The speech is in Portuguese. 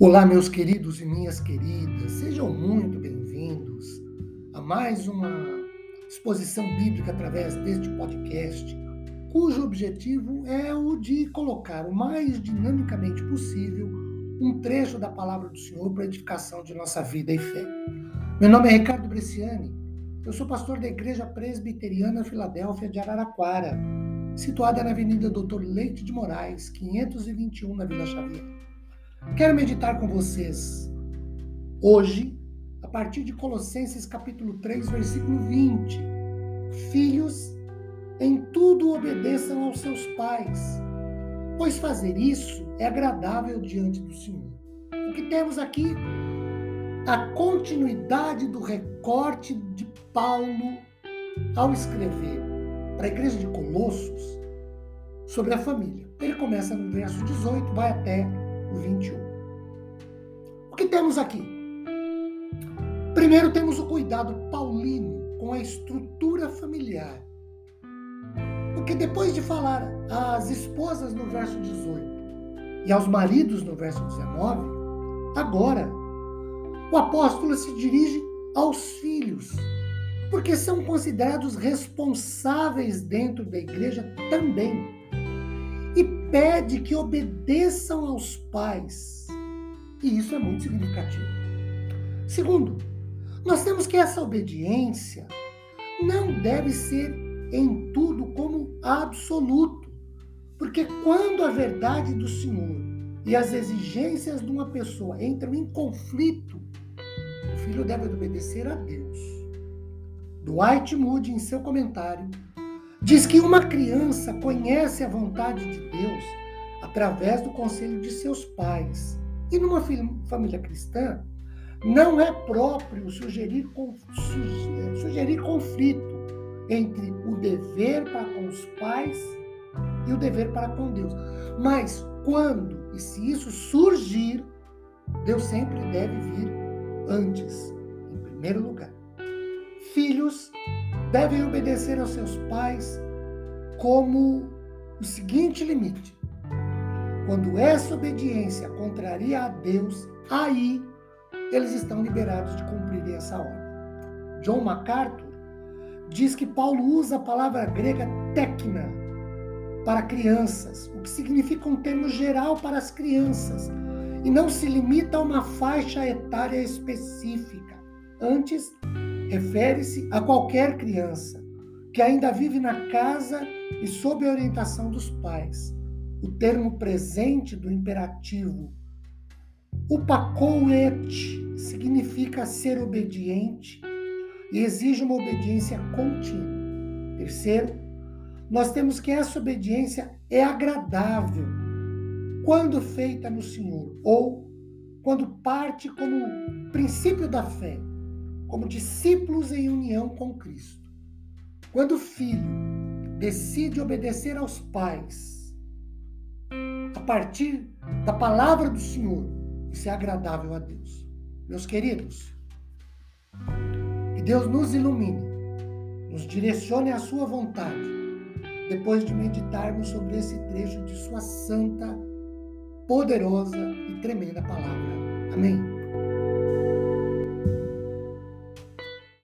Olá, meus queridos e minhas queridas, sejam muito bem-vindos a mais uma exposição bíblica através deste podcast, cujo objetivo é o de colocar o mais dinamicamente possível um trecho da palavra do Senhor para edificação de nossa vida e fé. Meu nome é Ricardo Bresciani, eu sou pastor da Igreja Presbiteriana Filadélfia de Araraquara, situada na Avenida Doutor Leite de Moraes, 521, na Vila Xavier. Quero meditar com vocês hoje, a partir de Colossenses capítulo 3, versículo 20. Filhos, em tudo obedeçam aos seus pais, pois fazer isso é agradável diante do Senhor. O que temos aqui? A continuidade do recorte de Paulo ao escrever para a igreja de Colossos sobre a família. Ele começa no verso 18, vai até 21. O que temos aqui? Primeiro temos o cuidado paulino com a estrutura familiar. Porque depois de falar às esposas no verso 18 e aos maridos no verso 19, agora o apóstolo se dirige aos filhos, porque são considerados responsáveis dentro da igreja também pede que obedeçam aos pais. E isso é muito significativo. Segundo, nós temos que essa obediência não deve ser em tudo como absoluto, porque quando a verdade do Senhor e as exigências de uma pessoa entram em conflito, o filho deve obedecer a Deus. Dwight Moody, em seu comentário, Diz que uma criança conhece a vontade de Deus através do conselho de seus pais. E numa família cristã, não é próprio sugerir, sugerir conflito entre o dever para com os pais e o dever para com Deus. Mas quando e se isso surgir, Deus sempre deve vir antes, em primeiro lugar. Filhos devem obedecer aos seus pais como o seguinte limite: quando essa obediência contraria a Deus, aí eles estão liberados de cumprir essa ordem. John MacArthur diz que Paulo usa a palavra grega tekna para crianças, o que significa um termo geral para as crianças, e não se limita a uma faixa etária específica. Antes, refere-se a qualquer criança que ainda vive na casa e sob a orientação dos pais. O termo presente do imperativo upakouet significa ser obediente e exige uma obediência contínua. Terceiro, nós temos que essa obediência é agradável quando feita no Senhor ou quando parte como princípio da fé como discípulos em união com Cristo. Quando o filho decide obedecer aos pais, a partir da palavra do Senhor, isso é agradável a Deus. Meus queridos, que Deus nos ilumine, nos direcione à sua vontade, depois de meditarmos sobre esse trecho de sua santa, poderosa e tremenda palavra. Amém.